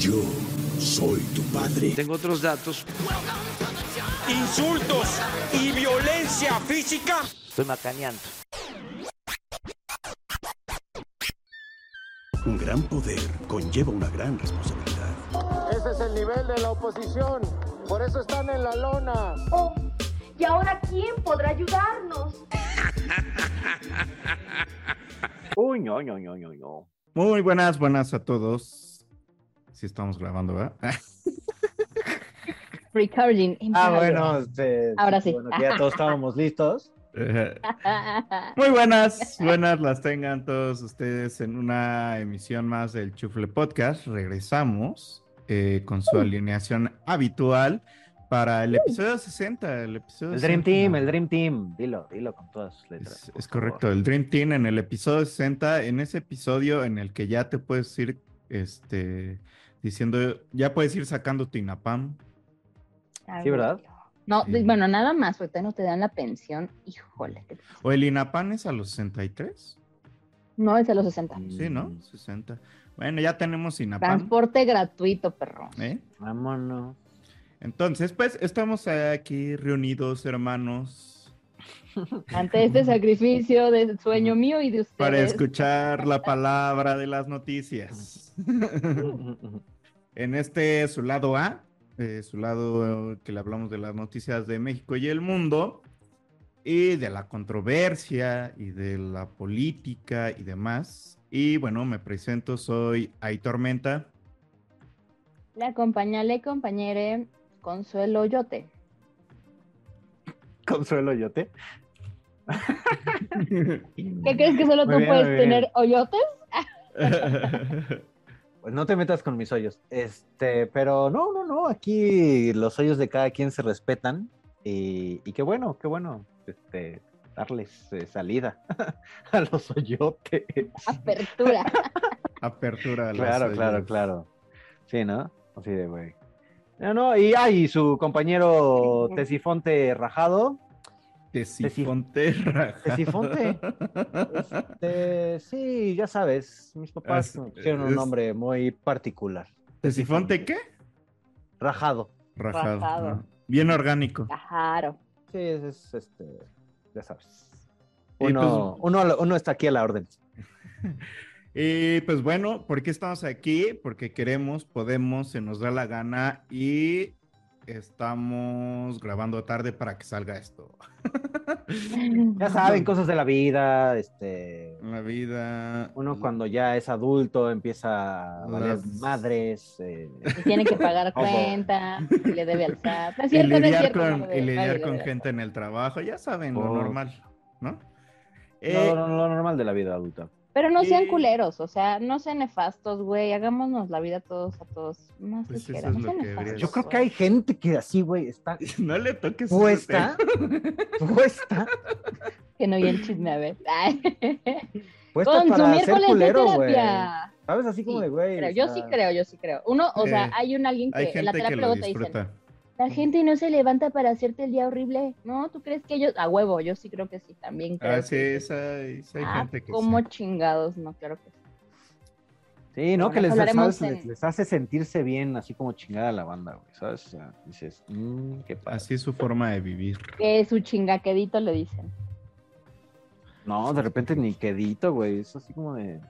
Yo soy tu padre. Tengo otros datos. Insultos y violencia física. Estoy macaneando. Un gran poder conlleva una gran responsabilidad. Ese es el nivel de la oposición. Por eso están en la lona. Oh, ¿y ahora quién podrá ayudarnos? Uy, no, no, no, no, no. Muy buenas, buenas a todos. Sí estamos grabando, ¿verdad? Recording. Ah, bueno, este, Ahora sí. Bueno, que ya todos estábamos listos. Muy buenas, buenas las tengan todos ustedes en una emisión más del Chufle Podcast. Regresamos eh, con su alineación habitual para el episodio 60. El, episodio El Dream 60. Team, el Dream Team. Dilo, dilo con todas sus letras. Es, favor. correcto, el Dream Team en el episodio 60, en ese episodio en el que ya te puedes ir este, diciendo, ya puedes ir sacando tu INAPAM. Sí, ¿verdad? No, Sí. bueno, nada más, porque no te dan la pensión. Híjole. ¿O el INAPAM es a los 63? No, es a los 60. Sí, ¿no? Mm, 60. Bueno, ya tenemos INAPAM. Transporte gratuito, perro. ¿eh? Vámonos. Entonces, pues estamos aquí reunidos, hermanos, Ante este sacrificio de sueño mío y de ustedes. para escuchar la palabra de las noticias. en este su lado A, eh, su lado eh, que le hablamos de las noticias de México y el mundo, y de la controversia y de la política y demás. Y bueno, me presento, soy Aitor Menta. Le acompaña, le compañere Consuelo Yote. Consuelo Yote. ¿Qué crees que solo Muy tú bien, puedes tener hoyotes? Pues no te metas con mis hoyos. Este, pero no, no, no. Aquí los hoyos de cada quien se respetan. Y, y qué bueno, qué bueno. Este, darles eh, salida a los hoyotes. Apertura. Apertura. a los Claro, claro, hoyos. claro. Sí, ¿no? Así de güey. No, no, y hay su compañero Tesifonte Rajado. Tesifonte Raja. Tesifonte. Este, sí, ya sabes, mis papás Es- pusieron un es- nombre muy particular. ¿Tesifonte qué? Rajado. Rajado. Rajado. ¿no? Bien orgánico. Claro. Sí, es, es, este, ya sabes. Uno, pues- uno, uno está aquí a la orden. Y pues bueno, ¿por qué estamos aquí? Porque queremos, podemos, se nos da la gana y estamos grabando tarde para que salga esto. Ya saben, cosas de la vida, este, La vida. uno cuando ya es adulto empieza a valer Las- madres, eh, Y tiene que pagar cuenta, y le debe al SAT. No es Y no es lidiar no con, y lidiar gente en el trabajo, ya saben, lo normal, ¿no? Eh, lo- lo normal de la vida adulta. Pero no sean Y- culeros, o sea, no sean nefastos, güey. Hagámonos la vida todos a todos más Pues eso ligera. es no lo sean que nefastos, Yo creo que hay gente que así, güey, está no le toques puesta, puesta, Que no oí el chisme, a ver. Puesta Con su para ser miércoles de culero, güey. terapia. ¿Sabes? Así como Sí, de, güey. Yo sí sea, creo, yo sí creo. Uno, o sea, Eh, hay un alguien que Hay la gente que la gente no se levanta para hacerte el día horrible. No, ¿tú crees que ellos, a huevo, yo sí creo que sí, también creo. Ah, sí, que- esa, esa hay Ah, gente que como sí. chingados, no, claro que sí. Sí, ¿no? Bueno, Que les, hablaremos ¿sabes? en- les, les hace sentirse bien, así como chingada la banda, güey, ¿sabes? O sea, dices, mmm, qué padre. Así es su forma de vivir. Que su chingaquedito le dicen. No, de repente ni quedito, güey, es así como de...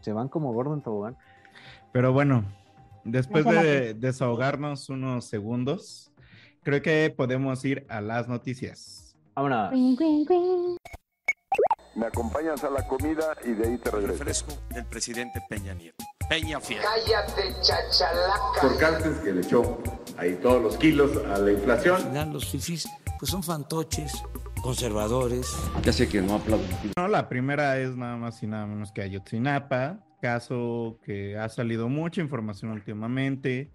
Se van como gordo en tobogán. Pero bueno, después No de desahogarnos unos segundos, creo que podemos ir a las noticias. Vámonos. Me acompañas a la comida y de ahí te regreso. Refresco del presidente Peña Nieto. Peña Fiel. Cállate, chachalaca. Por Cárcel que le echó ahí todos los kilos a la inflación. Al final los fifís pues son fantoches, conservadores. Ya sé que no aplaudo. No, la primera es nada más y nada menos que Ayotzinapa, caso que ha salido mucha información últimamente.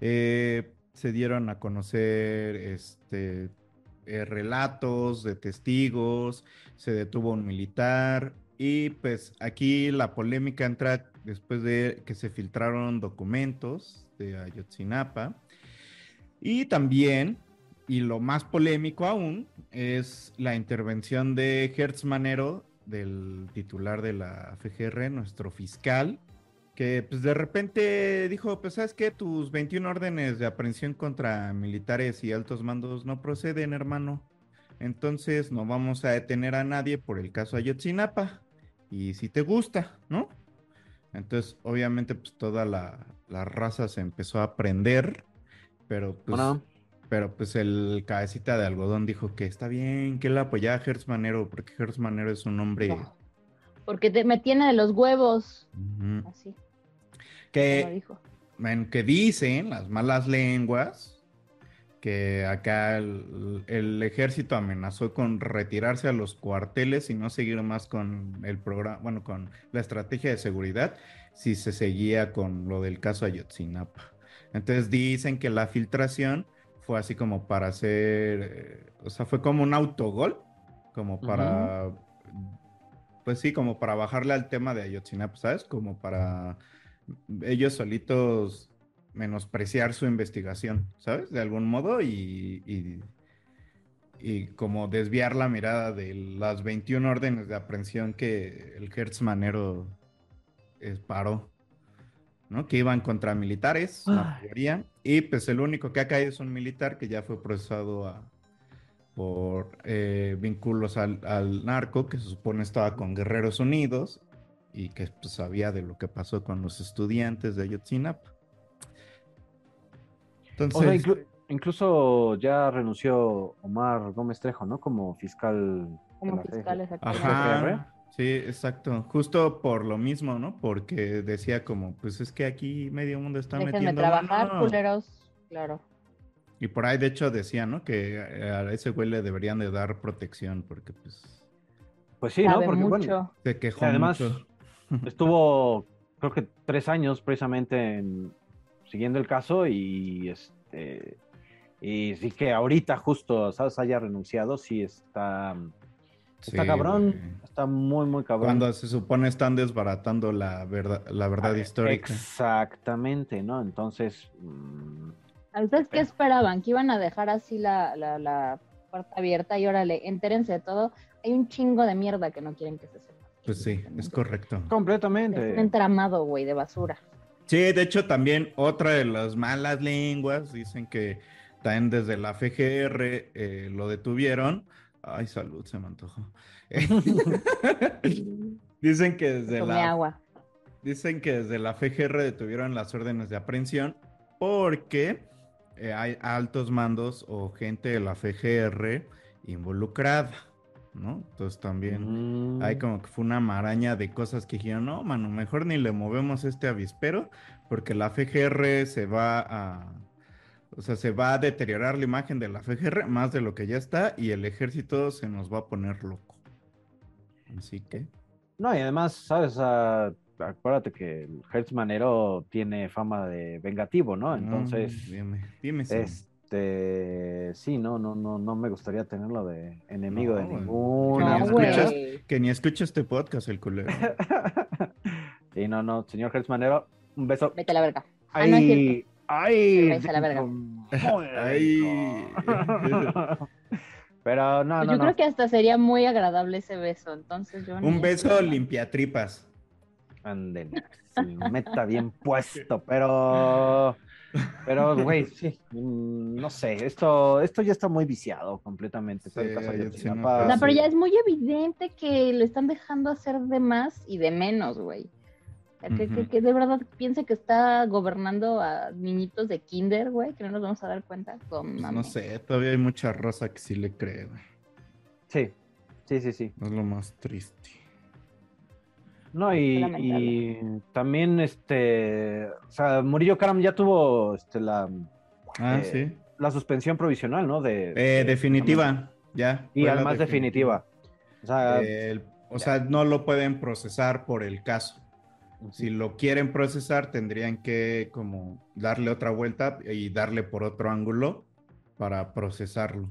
Eh, se dieron a conocer este, eh, relatos de testigos, se detuvo un militar y pues aquí la polémica entra después de que se filtraron documentos de Ayotzinapa. Y también, y lo más polémico aún, es la intervención de Hertz Manero, del titular de la FGR, nuestro fiscal, que pues de repente dijo, pues sabes que tus 21 órdenes de aprehensión contra militares y altos mandos no proceden, hermano. Entonces no vamos a detener a nadie por el caso Ayotzinapa. Y si te gusta, ¿no? Entonces, obviamente, pues toda la, la raza se empezó a prender, pero pues, Bueno. pero pues el cabecita de algodón dijo que está bien, que él apoyaba a Hertz Manero, porque Hertz Manero es un hombre No. Porque te- me tiene de los huevos. Así. Que. Bueno, que dicen las malas lenguas que acá el, el ejército amenazó con retirarse a los cuarteles y no seguir más con el programa, bueno, con la estrategia de seguridad si se seguía con lo del caso Ayotzinapa. Entonces dicen que la filtración fue así como para hacer, eh, o sea, fue como un autogol, como para, pues sí, como para bajarle al tema de Ayotzinapa, ¿sabes? Como para ellos solitos menospreciar su investigación, ¿sabes? De algún modo y, y, y como desviar la mirada de las 21 órdenes de aprehensión que el Hertz Manero eh, paró, ¿no? Que iban contra militares, la Ay. mayoría, y pues el único que ha caído es un militar que ya fue procesado a- por eh, vínculos al, al narco, que se supone estaba con Guerreros Unidos y que pues, sabía de lo que pasó con los estudiantes de Ayotzinapa. Entonces, O sea, inclu- incluso ya renunció Omar Gómez Trejo, ¿no? Como fiscal. de Como la fiscal, exactamente. ajá, sí, exacto, justo por lo mismo, ¿no? Porque decía como, pues es que aquí medio mundo está Déjenme metiendo trabajar, mano. culeros. Claro. Y por ahí de hecho decía, ¿no? Que a ese güey le deberían de dar protección porque pues Pues sí, ¿no? Porque bueno, mucho. se quejó además mucho. Estuvo, creo que tres años precisamente en- siguiendo el caso y este. Y sí que ahorita justo, ¿sabes? Haya renunciado, sí está. Está Sí, cabrón. güey. Está muy, muy cabrón. Cuando se supone están desbaratando la verdad, la verdad Ah, histórica. Exactamente, ¿no? Entonces. mm, ¿Ustedes qué esperaban? ¿Que iban a dejar así la, la, la puerta abierta? Y órale, entérense de todo. Hay un chingo de mierda que no quieren que se sepa. Pues sí, es correcto. Es un completamente. entramado, güey, de basura. Sí, de hecho también otra de las malas lenguas dicen que también desde la FGR eh, lo detuvieron. Ay, salud, se me antojó. dicen que desde Tomé la agua. dicen que desde la FGR detuvieron las órdenes de aprehensión porque eh, hay altos mandos o gente de la FGR involucrada, ¿no? Entonces también Mm, hay como que fue una maraña de cosas que dijeron, no, mano, mejor ni le movemos este avispero porque la FGR se va a, o sea, se va a deteriorar la imagen de la FGR más de lo que ya está y el ejército se nos va a poner loco. Así que, No, y además, ¿sabes? Acuérdate que el Hertz Manero tiene fama de vengativo, ¿no? Entonces, mm, dime, dime. Sam. Este, sí, no, no, no, no me gustaría tenerlo de enemigo de No, ninguna. Escuchas? Que ni escucha este podcast, el culero. sí, no, no, señor Hertz Manero, un beso. Vete a la verga. Ah, no es Ay, cierto. ay, Váyase a la verga. Ay. Pero no, Pues no, yo no. creo que hasta sería muy agradable ese beso. Entonces yo Un beso limpiatripas. Sí, meta bien puesto, pero, pero, güey, sí, no sé, esto, esto ya está muy viciado completamente. el Sí, No, pero sí. ya es muy evidente que lo están dejando hacer de más y de menos, güey. O sea, que, que- de verdad piense que está gobernando a niñitos de kinder, güey, que no nos vamos a dar cuenta. Con Pues no sé, todavía hay mucha raza que sí le cree, güey. Sí, sí, sí, sí. Es lo más triste. No, y, también, este, o sea, Murillo Karam ya tuvo, este, la, Ah, Eh, sí. la suspensión provisional, ¿no? De, Eh, definitiva, ya. Y además definitiva. O sea, El- o sea, no lo pueden procesar por el caso. Si lo quieren procesar, tendrían que como darle otra vuelta y darle por otro ángulo para procesarlo.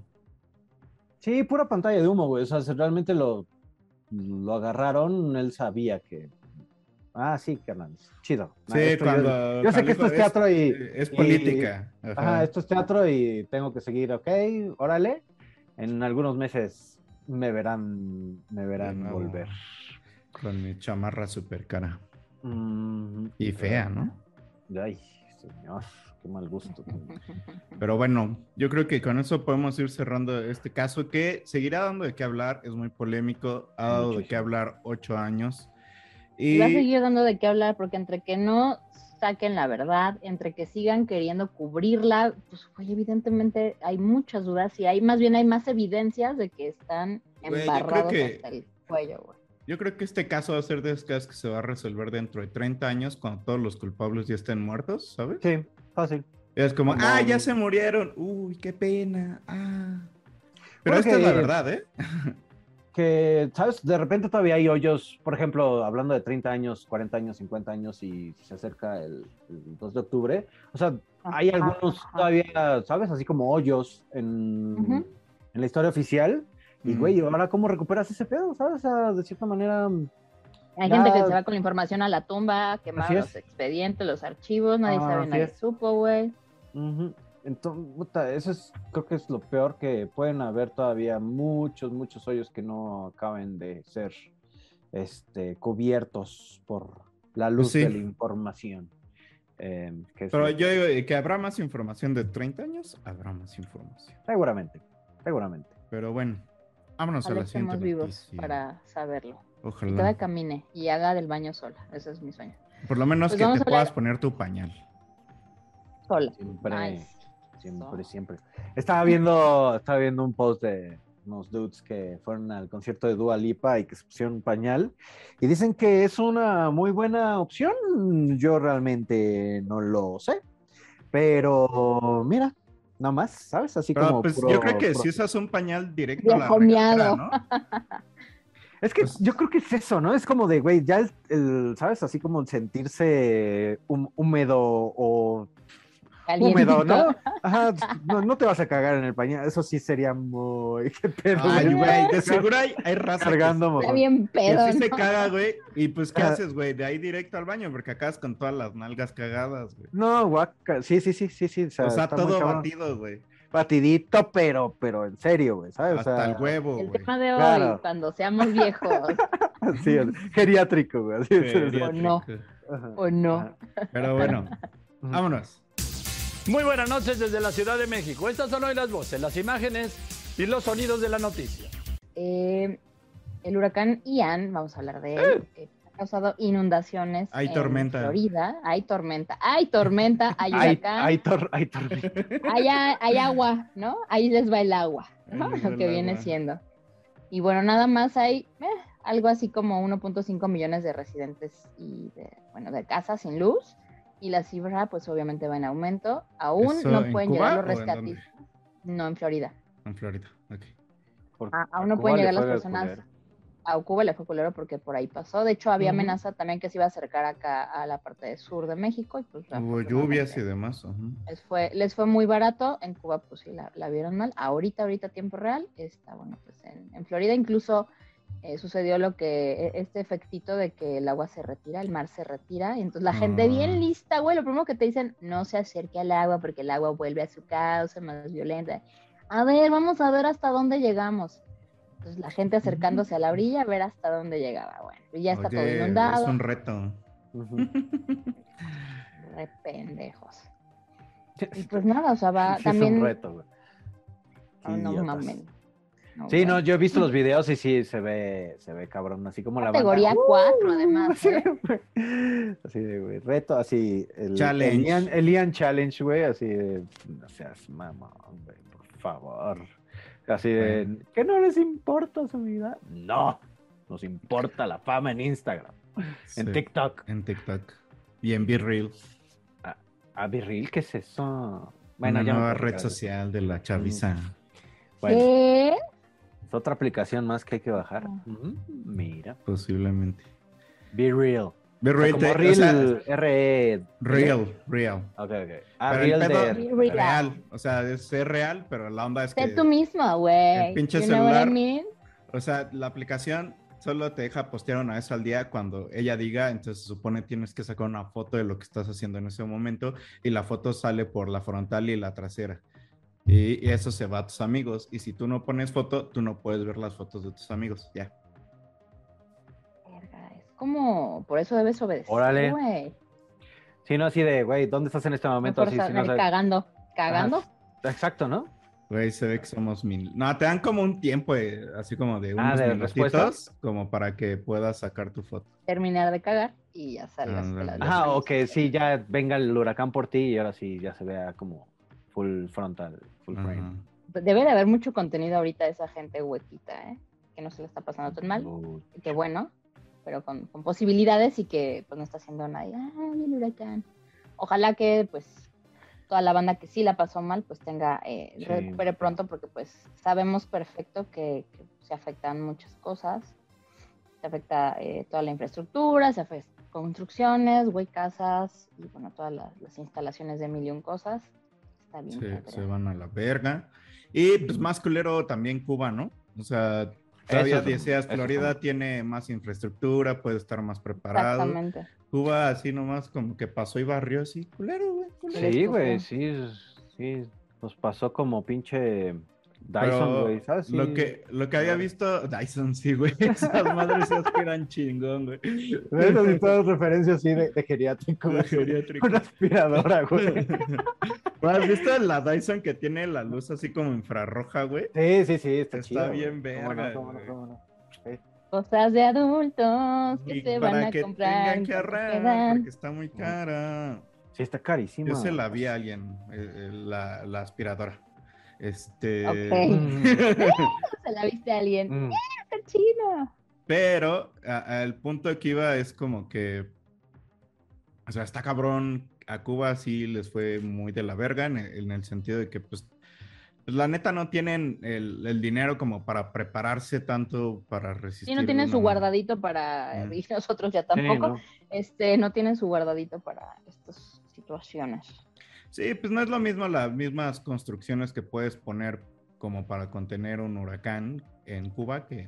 Sí, pura pantalla de humo, güey. O sea, realmente lo, lo agarraron, él sabía que. Ah, sí, carnal. Chido. Ah, Sí, yo- cuando. Yo, sé que esto es teatro y. Es y- política. Ajá, ajá. esto es teatro y tengo que seguir, ok, órale. En algunos meses me verán, me verán volver. Con mi chamarra super cara. Mm, Y fea, ¿no? Ay, señor, qué mal gusto. Pero bueno, yo creo que con eso podemos ir cerrando este caso que seguirá dando de qué hablar, es muy polémico, ha dado de qué Muchísimo. hablar ocho años. Y Y va a seguir dando de qué hablar porque entre que no saquen la verdad, entre que sigan queriendo cubrirla, pues güey, evidentemente hay muchas dudas y hay más bien hay más evidencias de que están Güey, embarrados que- hasta el cuello, güey. yo creo que este caso va a ser de esos casos que se va a resolver dentro de 30 años cuando todos los culpables ya estén muertos, ¿sabes? Sí, fácil. Es como, Como- ah, ya se murieron, uy, qué pena, ah. Pero esta es la verdad, ¿eh? que, ¿sabes? De repente todavía hay hoyos, por ejemplo, hablando de 30 años, 40 años, 50 años y se acerca el, el 2 de octubre. O sea, hay Ajá, algunos ajá. todavía, ¿sabes? Así como hoyos en, en la historia oficial. Y, güey, ahora cómo recuperas ese pedo, ¿sabes? O sea, de cierta manera... Hay gente que se va con la información a la tumba, quemar los expedientes, los archivos, nadie Ah, sabe, nadie es. supo, güey. Entonces, puta, eso es, creo que es lo peor que pueden haber todavía muchos, muchos hoyos que no acaben de ser este, cubiertos por la luz Sí. de la información. Eh, que es Pero yo digo que habrá más información de 30 años, habrá más información. Seguramente, seguramente. Pero bueno, vámonos a Ojalá la siguiente estemos vivos noticia. para saberlo. Y Ojalá. cada camine y haga del baño sola. Ese es mi sueño. Por lo menos Pues que te a puedas poner tu pañal. Sola. Siempre, siempre, siempre. Estaba viendo, estaba viendo un post de unos dudes que fueron al concierto de Dua Lipa y que se pusieron un pañal y dicen que es una muy buena opción. Yo realmente no lo sé, pero mira, nada más, ¿sabes? Así Pero como pues yo creo que si usas un pañal directo a la. Es que Pues- yo creo que es eso, ¿no? Es como de, güey, ya el, el, ¿sabes? Así como sentirse hú- húmedo o húmedo, ¿no? Ajá, no, no te vas a cagar en el pañal, eso sí sería muy... ¿Qué pedo, Ay, güey? de seguro hay, hay raza que- Cargando, Está mojón. bien que, pedo. sí se ¿no? caga, güey. Y pues, ¿qué haces, güey? De ahí directo al baño, porque acabas con todas las nalgas cagadas, güey. No, guaca, sí, sí, sí, sí, sí. O sea, O sea, está muy todo batido, güey. Batidito, pero, pero en serio, güey, ¿sabes? O Hasta sea, el huevo, El tema de hoy, Claro. cuando seamos viejos, sí, geriátrico, güey. sí. O no. O no. Pero bueno, vámonos. Muy buenas noches desde la Ciudad de México. Estas son hoy las voces, las imágenes y los sonidos de la noticia. Eh, el huracán Ian, vamos a hablar de él, eh, ha causado inundaciones Hay en tormenta. Florida. Hay tormenta, hay tormenta, hay Hay, huracán, hay, hay, tor- hay tormenta. hay agua, ¿no? Ahí les va el agua, ¿no? Lo que viene agua. siendo. Y bueno, nada más hay eh, algo así como 1.5 millones de residentes y de, bueno, de casas sin luz. Y la cifra, pues obviamente va en aumento. Aún ¿Eso no en pueden Cuba llegar los rescatistas. No, en Florida. En Florida, ok. Por- Ah, aún no Cuba pueden le llegar las personas. A Cuba le fue culero porque por ahí pasó. De hecho, había amenaza también que se iba a acercar acá a la parte del sur de México. Y pues, Hubo lluvias y demás. Les fue, les fue muy barato. En Cuba, pues sí, la, la vieron mal. Ahorita, ahorita, a tiempo real, está, bueno, pues en, en Florida incluso eh, sucedió lo que, e- este efectito de que el agua se retira, el mar se retira. Y entonces la gente Ah. bien lista, güey, lo primero que te dicen, no se acerque al agua porque el agua vuelve a su causa más violenta. A ver, vamos a ver hasta dónde llegamos. Entonces la gente acercándose a la orilla a ver hasta dónde llegaba. Bueno, y ya está todo inundado. Es un reto. Re pendejos. Y pues nada, o sea, va Sí, también. Es un reto, güey. Ah, no mames. No, Sí, no, yo he visto los videos y sí se ve, se ve cabrón, así como la banda. Categoría ¡Uh! 4, además. Así, ¿eh? de, así de, güey, reto, así. El, Challenge. El Ian, el Ian Challenge, güey, así de, no seas mamón, güey, por favor. Así de, Bueno. ¿que no les importa su vida? No, nos importa la fama en Instagram, en TikTok. En TikTok. Y en Be Real. ¿A Virril qué es eso? una ya nueva red social de la chaviza. Bueno, ¿Qué? Es otra aplicación más que hay que bajar. Ah. Ujú, Mira, Posiblemente. Be Real. Be O sea, Real. o Real, sea, R. real, real. Ok, ok. Ah, Real pedo- de. Real. Real. O sea, es ser real, pero la onda es Sé que. tú mismo, güey. el pinche You know what I celular- mean? O sea, la aplicación solo te deja postear una vez al día cuando ella diga, entonces se supone tienes que sacar una foto de lo que estás haciendo en ese momento y la foto sale por la frontal y la trasera. Y, eso se va a tus amigos. Y si tú no pones foto, tú no puedes ver las fotos de tus amigos. Ya. Verga, es como, por eso debes obedecer, Órale. Sí, no así de, güey, ¿dónde estás en este momento? Así, si no sabes- cagando, cagando. Ajá, Exacto, ¿no? Güey, se ve que somos mil. No, te dan como un tiempo, eh, así como de Ah, unos ¿de minutitos, respuestas? como para que puedas sacar tu foto. terminar de cagar y ya salgas. de la- Ándale. Ajá, o que sí, ya venga el huracán por ti y ahora sí ya se vea como full frontal, full frame. Ajá. Debe de haber mucho contenido ahorita de esa gente huequita, ¿eh? Que no se le está pasando tan mal. Uh, y que bueno, pero con, con posibilidades y que pues no está haciendo nadie. ¡Ay, el huracán! Ojalá que pues toda la banda que sí la pasó mal pues tenga, eh, Sí. recupere pronto porque pues sabemos perfecto que, que se afectan muchas cosas. Se afecta eh, toda la infraestructura, se afectan construcciones, güey, casas y bueno, todas las, las instalaciones de mil y un cosas. Está bien. Se, van a la verga. Y pues más culero también Cuba, ¿no? O sea, todavía decías, Florida tiene más infraestructura, puede estar más preparado. Exactamente. Cuba así nomás como que pasó y barrió así, culero, güey. culero. Sí, Les güey, sí, sí, nos pasó como pinche Dyson, güey, ¿sabes? Sí. Lo que, lo que había visto, Dyson, sí, güey. Esas madres se aspiran chingón, güey. Esas sí todas referencias así de, de geriátrico, güey. Geriátrico. Una aspiradora, güey. ¿No ¿Has visto la Dyson que tiene la luz así como infrarroja, güey? Sí, sí, sí, está, Está chido, güey. bien ¿Cómo verga, no, cómo no, cómo. Cosas de adultos que Y se van a que comprar. tengan que ahorrar, porque está muy cara. Sí, está carísima. Yo se la vi a alguien, eh, eh, la, la aspiradora. Este. Mm, Se la viste a alguien. mm. ¡Está chino! Pero a- al punto que iba es como que. O sea, está cabrón. A Cuba sí les fue muy de la verga en el, en el sentido de que, pues, pues, la neta no tienen el, el dinero como para prepararse tanto para resistir. Sí, no tienen una- su guardadito para. Mm. Y nosotros ya Sí, tampoco. ¿no? este, no tienen su guardadito para estas situaciones. Sí, pues no es lo mismo las mismas construcciones que puedes poner como para contener un huracán en Cuba que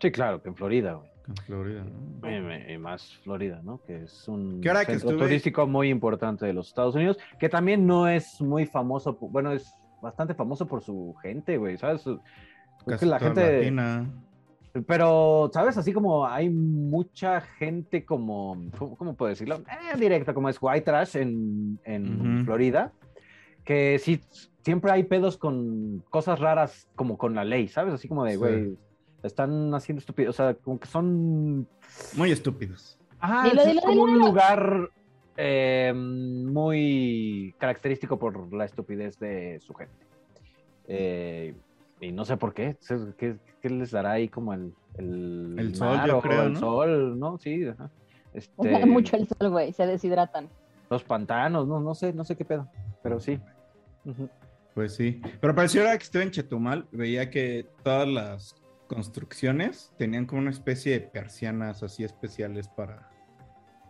Sí, claro, que en Florida, güey. en Florida, ¿no? Y- y más Florida, ¿no? Que es un que centro estuve- turístico muy importante de los Estados Unidos, que también no es muy famoso, bueno, es bastante famoso por su gente, güey, ¿sabes? Casi que la gente, latina. Pero, ¿sabes? Así como hay mucha gente como, ¿cómo, cómo puedo decirlo? Eh, directa, como es white trash en, en. Florida, que sí, siempre hay pedos con cosas raras como con la ley, ¿sabes? Así como de, Sí. güey, están haciendo estúpido, o sea, como que son Muy estúpidos. Dilo, dilo, es como dilo, un lugar eh, muy característico por la estupidez de su gente. Eh, y no sé por qué. ¿Qué, qué les dará ahí como el, el, El sol, mar yo o creo, El ¿no? sol, ¿no? Sí, ajá. Les Este, mucho el sol, güey. Se deshidratan. Los pantanos, no, no sé, no sé qué pedo. Pero sí. Pues sí. Pero pareció ahora que estuve en Chetumal, veía que todas las construcciones tenían como una especie de persianas así especiales para,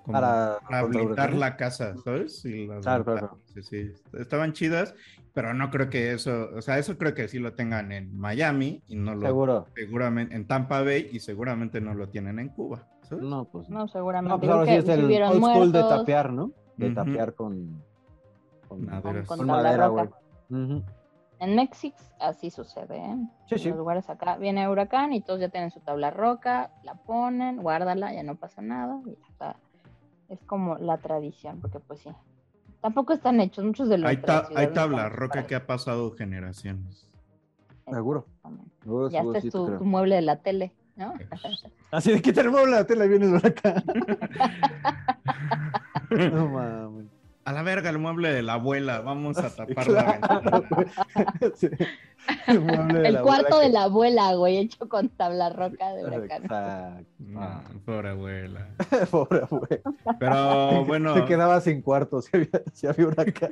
como Para- para contra blindar huracanes. la casa, ¿sabes? Y las Claro, claro, ventanas, sí, sí. Estaban chidas, pero no creo que eso, o sea, eso creo que sí lo tengan en Miami y no lo Seguro. seguramente en Tampa Bay y seguramente no lo tienen en Cuba. ¿sabes? No, pues no. Seguramente. No, pues ahora sí es el old school de tapear, ¿no? De Ujú. tapear con, con, Maderas. con con tabla madera, roca. güey. En México así sucede, ¿eh? Sí, en sí. los lugares acá viene huracán y todos ya tienen su tabla roca, la ponen, guárdala, ya no pasa nada. y ya está. Es como la tradición, porque pues sí. Tampoco están hechos muchos de los. Hay, ta- hay tabla roca que ha pasado generaciones. Seguro. Seguro, Ya este es tu, mueble de la tele, ¿no? Así de que tenemos la tela y vienes por acá. no mames. A la verga, el mueble de la abuela. Vamos a tapar Claro, la ventana. Sí. El, mueble de El la cuarto de la abuela, güey, hecho con tabla roca de huracán. Exacto. No, pobre abuela. Pobre abuela. Pero bueno, Se quedaba sin cuarto si había, si había huracán.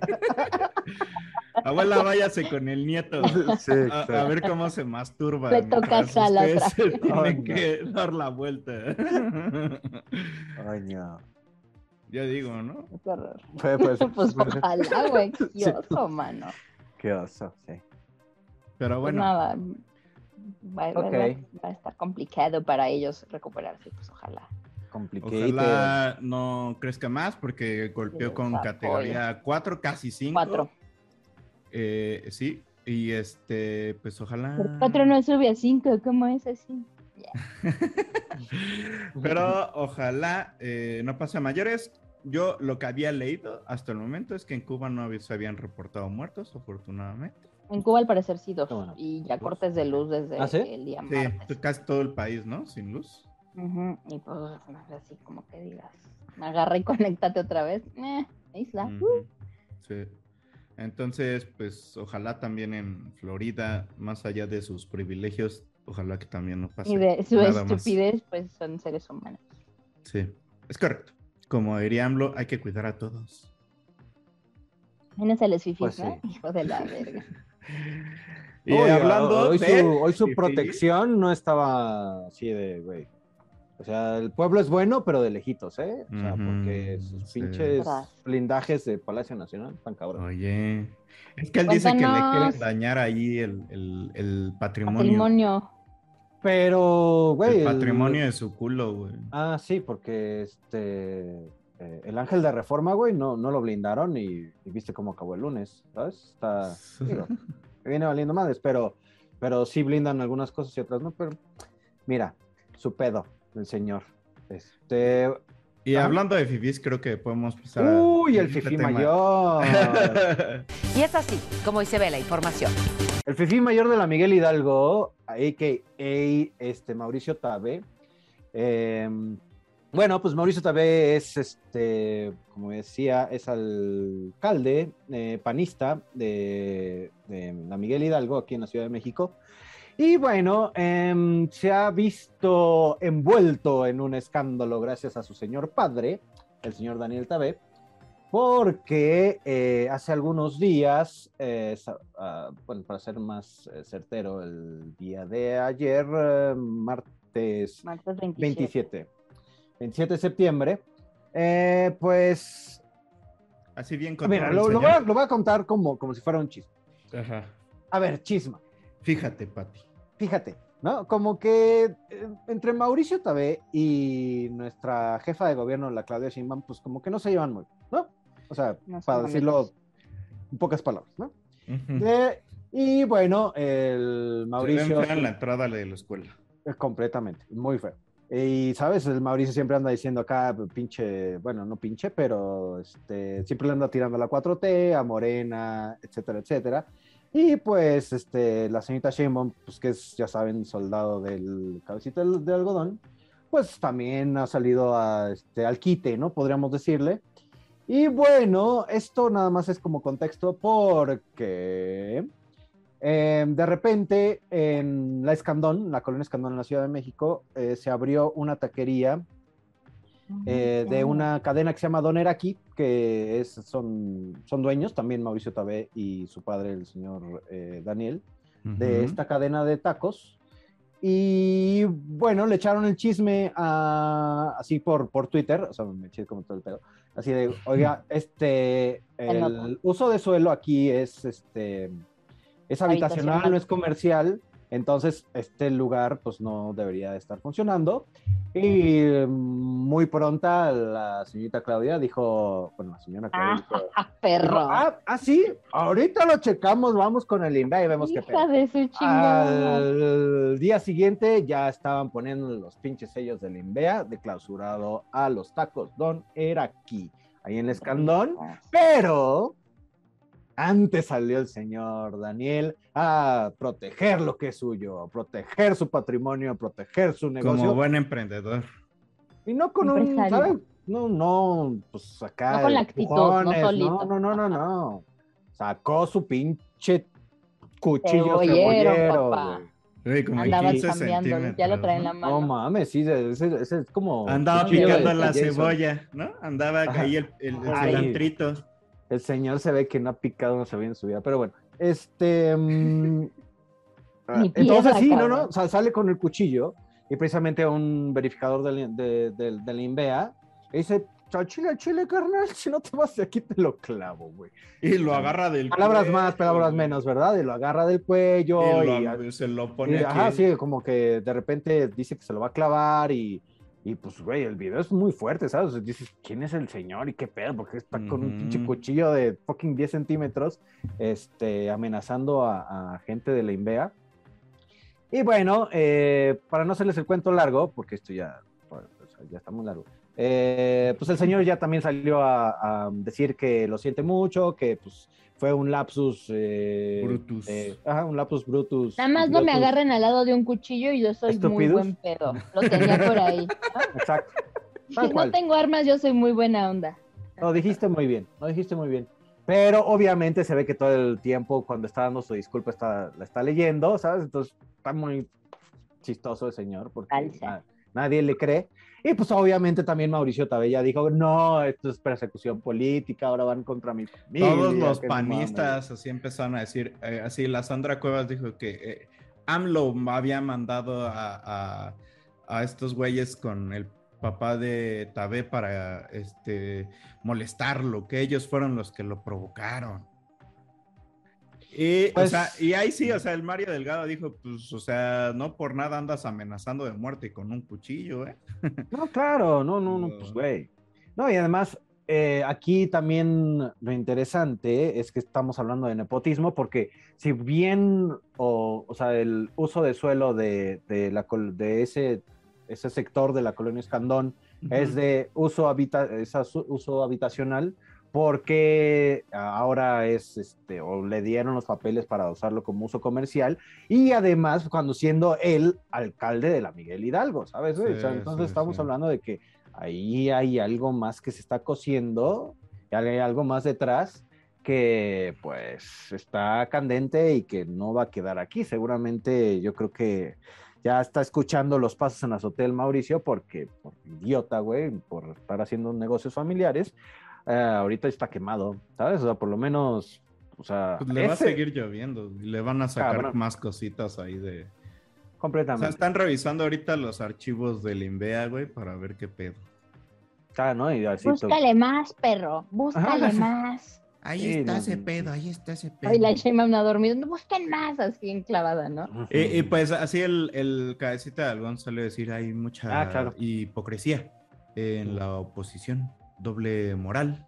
abuela, váyase con el nieto. Sí, A, exacto. a ver cómo se masturba. Le toca otra tienen Ay, no. que dar la vuelta. Ay, no. Ya digo, ¿no? Qué horror. Fue, pues, Pues ojalá, güey, qué Sí. oso, mano. Qué oso, sí. Pero Pues bueno, nada, va, va- Ok. va- va a estar complicado para ellos recuperarse, pues ojalá. Ojalá no crezca más porque golpeó con categoría 4, casi 5. Cuatro. Eh, sí, y este, pues ojalá. Pero cuatro no sube a cinco, ¿cómo es así? Pero ojalá eh, no pase a mayores. Yo lo que había leído hasta el momento es que en Cuba no se habían reportado muertos, afortunadamente. En Cuba al parecer sí dos. Bueno. Y ya cortes de luz desde ¿Ah, sí? el día Sí, martes. casi todo el país, ¿no? Sin luz. Y pues así como que digas, agarra y conéctate otra vez. Eh, isla. Ujú, Sí. Entonces, pues ojalá también en Florida, más allá de sus privilegios, ojalá que también no pase Y de su nada más. estupidez, pues son seres humanos. Sí, es correcto. Como diría AMLO, hay que cuidar a todos. Tienes el fifís, Pues ¿no? Hijo de la verga. Y Oye, hablando hoy, de su, hoy su fifís, protección no estaba así de, güey. O sea, el pueblo es bueno, pero de lejitos, ¿eh? O sea, porque sus sí. pinches blindajes de Palacio Nacional están cabrón. Oye, es que él dice que le quieren dañar ahí el, el- el patrimonio. Patrimonio. Pero, güey. el el- patrimonio de su culo, güey. Ah, sí, porque este. eh, el ángel de reforma, güey, no, no lo blindaron y, y viste cómo acabó el lunes, ¿sabes? Está. digo, viene valiendo madres, pero, pero sí blindan algunas cosas y otras no. Pero mira, su pedo, el señor. Este. Y hablando de fifís, creo que podemos pasar Uy, el este fifí tema. mayor. Y es así como hoy se ve la información. El fifí mayor de la Miguel Hidalgo, a.k.a. este, Mauricio Tabe. Eh, bueno, pues Mauricio Tabe es, este, como decía, es alcalde eh, panista de, de la Miguel Hidalgo, aquí en la Ciudad de México. Y bueno, em, se ha visto envuelto en un escándalo gracias a su señor padre, el señor Daniel Tabe, porque eh, hace algunos días, eh, ah, bueno, para ser más eh, certero, el día de ayer, eh, martes Martes 27. 27, 27 de septiembre, eh, pues, Así bien mira, lo, lo señor. voy a, lo voy a contar como, como si fuera un chisme. Ajá. A ver, chisma. Fíjate, Pati. Fíjate, ¿no? Como que eh, entre Mauricio Tabé y nuestra jefa de gobierno, la Claudia Sheinbaum, pues como que no se llevan muy, ¿no? O sea, No para amigos. decirlo en pocas palabras, ¿no? Eh, y bueno, el Se Mauricio... fea en la entrada de la escuela. Eh, Completamente, muy feo. Y, ¿sabes? El Mauricio siempre anda diciendo acá, pinche, bueno, no pinche, pero este, siempre le anda tirando a la 4T, a Morena, etcétera, etcétera. Y pues, este, la señorita Sheinbaum, pues que es, ya saben, soldado del cabecito de algodón, pues también ha salido a, este, al quite, ¿no? Podríamos decirle. Y bueno, esto nada más es como contexto porque eh, de repente en la Escandón, la colonia Escandón en la Ciudad de México, eh, se abrió una taquería eh, de una cadena que se llama Don Eraki, que es, son, son dueños, también Mauricio Tabé y su padre, el señor eh, Daniel, de Ujú. esta cadena de tacos. Y bueno, le echaron el chisme a- así por, por Twitter, o sea, me eché como todo el pedo, así de, oiga, este, el uso de suelo aquí es, este, es habitacional, Habitacional. no es comercial, entonces este lugar pues no debería de estar funcionando. Y muy pronta la señorita Claudia dijo, bueno, la señora Claudia dijo, Ah, perro. ah, ah, sí, ahorita lo checamos, vamos con el INVA y vemos qué pedo. De su. Al día siguiente ya estaban poniendo los pinches sellos del INVEA de clausurado a los tacos Don era aquí, ahí en el escandón, pero antes salió el señor Daniel a proteger lo que es suyo, a proteger su patrimonio, a proteger su negocio. Como buen emprendedor. Y no con un. ¿sabes? No, no, pues acá. No con la actitud, no solito. No, no, no, no, no. Sacó su pinche cuchillo Cebollero, cebollero, papá. Uy, como Andaba 15 cambiando, ya lo trae en la centímetros, No mano. mames, sí, ese, ese es como. Andaba picando la cebolla, ¿no? Andaba Ajá. ahí el, el, el. El señor se ve que no ha picado una cebolla en su vida, pero bueno, este. mm, ah, entonces sí, no, cabrón. no, o sea, sale con el cuchillo y precisamente un verificador del, de, del- del INVEA y dice: "Al chile, chile, carnal, si no te vas de aquí te lo clavo, güey. Y lo agarra del Palabras cuello, más, palabras menos, ¿verdad? Y lo agarra del cuello Y y, lo- se lo y- pone aquí. ajá, sí, como que de repente dice que se lo va a clavar y, y pues, güey, el video es muy fuerte, ¿sabes? O sea, dices, ¿quién es el señor y qué pedo? Porque está con un pinche cuchillo de fucking 10 centímetros, este, amenazando a, a gente de la INVEA. Y bueno, eh, para no hacerles el cuento largo, porque esto ya, pues, ya está muy largo, eh, pues el señor ya también salió a, a decir que lo siente mucho, que pues fue un lapsus. eh, Brutus. eh, ajá, un lapsus brutus. Nada más no me brutus. agarren al lado de un cuchillo y yo soy muy ¿Estúpidos? buen pedo. Lo tenía por ahí. Exacto. Si no tengo armas, yo soy muy buena onda. Lo dijiste muy bien, lo dijiste muy bien. Pero obviamente se ve que todo el tiempo cuando está dando su disculpa está, la está leyendo, ¿sabes? Entonces está muy chistoso el señor porque nadie le cree. Y pues obviamente también Mauricio Tabella dijo, no, esto es persecución política, ahora van contra mi familia. Todos los que no mames". panistas así empezaron a decir, eh, así la Sandra Cuevas dijo que eh, AMLO había mandado a, a- a estos güeyes con el papá de Tabé para este, molestarlo, que ellos fueron los que lo provocaron. Y, o Pues- sea, y ahí sí, o sea, el Mario Delgado dijo, pues, o sea, no por nada andas amenazando de muerte con un cuchillo, ¿eh? No, claro, no, no, no, pues güey. No, y además, eh, aquí también lo interesante es que estamos hablando de nepotismo, porque si bien, o, o sea, el uso de suelo de, de, la, de ese, ese sector de la colonia Escandón es de uso, habita, es uso habitacional, porque ahora es, este, o le dieron los papeles para usarlo como uso comercial, y además cuando siendo el alcalde de la Miguel Hidalgo, ¿sabes? güey? O sea, Sí, entonces sí, estamos sí. hablando de que ahí hay algo más que se está cociendo, y hay algo más detrás que pues está candente y que no va a quedar aquí. Seguramente yo creo que ya está escuchando los pasos en la azotea del Mauricio porque, por idiota, güey, por estar haciendo negocios familiares, eh, ahorita está quemado, ¿sabes? O sea, por lo menos, o sea, Pues le va a seguir lloviendo, y le van a sacar Cabrón. más cositas ahí de... O completamente. sea, están revisando ahorita los archivos del INVEA, güey, para ver qué pedo. Ah, ¿no? Y así Búscale más, perro. Búscale Ajá. más. Ahí Sí, está no, ese pedo, ahí está ese pedo. Ay, la Sheinbaum no ha dormido. No, busquen más, así enclavada, ¿no? Y, y pues así el, el cabecita de algodón suele decir, hay mucha Ah, claro. hipocresía en la oposición, doble moral.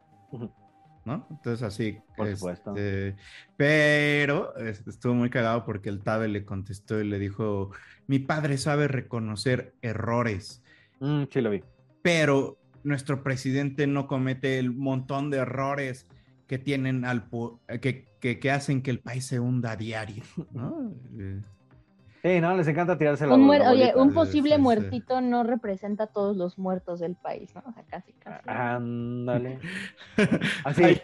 ¿no? Entonces así, Por supuesto. este, pero este, estuvo muy cagado porque el Tabe le contestó y le dijo, mi padre sabe reconocer errores, Mm, sí, lo vi. pero nuestro presidente no comete el montón de errores que tienen al que, que, que hacen que el país se hunda a diario, ¿no? Sí, no, les encanta tirarse la Un Oye, un posible sí, sí. muertito no representa a todos los muertos del país, ¿no? O sea, casi, casi. Ándale. Así, Ay,